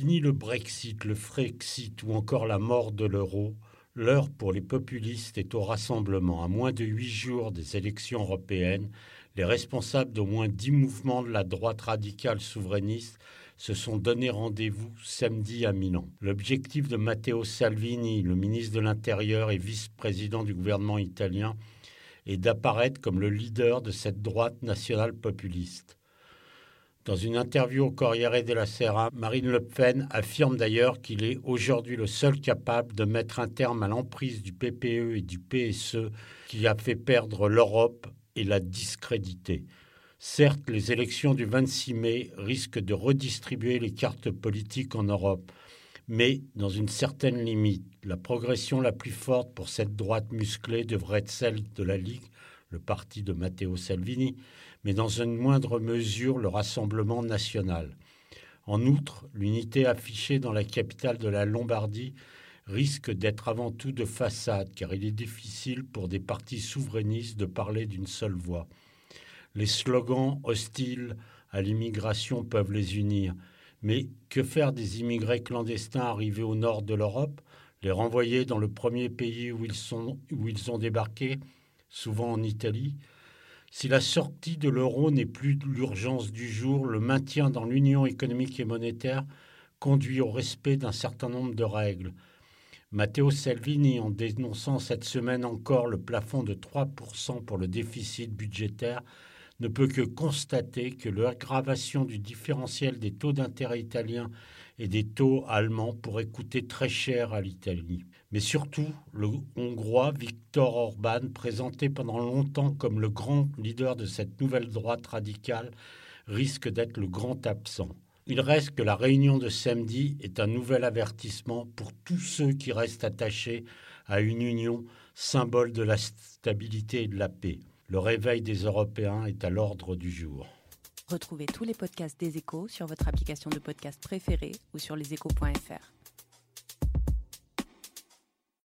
Fini le Brexit, le Frexit ou encore la mort de l'euro, l'heure pour les populistes est au rassemblement. À moins de huit jours des élections européennes, les responsables d'au moins dix mouvements de la droite radicale souverainiste se sont donné rendez-vous samedi à Milan. L'objectif de Matteo Salvini, le ministre de l'Intérieur et vice-président du gouvernement italien, est d'apparaître comme le leader de cette droite nationale populiste. Dans une interview au Corriere della Sera, Marine Le Pen affirme d'ailleurs qu'il est aujourd'hui le seul capable de mettre un terme à l'emprise du PPE et du PSE qui a fait perdre l'Europe et la discréditer. Certes, les élections du 26 mai risquent de redistribuer les cartes politiques en Europe, mais dans une certaine limite. La progression la plus forte pour cette droite musclée devrait être celle de la Ligue, le parti de Matteo Salvini, mais dans une moindre mesure le Rassemblement national. En outre, l'unité affichée dans la capitale de la Lombardie risque d'être avant tout de façade, car il est difficile pour des partis souverainistes de parler d'une seule voix. Les slogans hostiles à l'immigration peuvent les unir. Mais que faire des immigrés clandestins arrivés au nord de l'Europe Les renvoyer dans le premier pays où ils, où ils ont débarqué, souvent en Italie Si la sortie de l'euro n'est plus l'urgence du jour, le maintien dans l'union économique et monétaire conduit au respect d'un certain nombre de règles. Matteo Salvini, en dénonçant cette semaine encore le plafond de 3% pour le déficit budgétaire, ne peut que constater que l'aggravation du différentiel des taux d'intérêt italiens et des taux allemands pourrait coûter très cher à l'Italie. Mais surtout, le Hongrois Viktor Orban, présenté pendant longtemps comme le grand leader de cette nouvelle droite radicale, risque d'être le grand absent. Il reste que la réunion de samedi est un nouvel avertissement pour tous ceux qui restent attachés à une union, symbole de la stabilité et de la paix. Le réveil des Européens est à l'ordre du jour. Retrouvez tous les podcasts des échos sur votre application de podcast préférée ou sur leséchos.fr.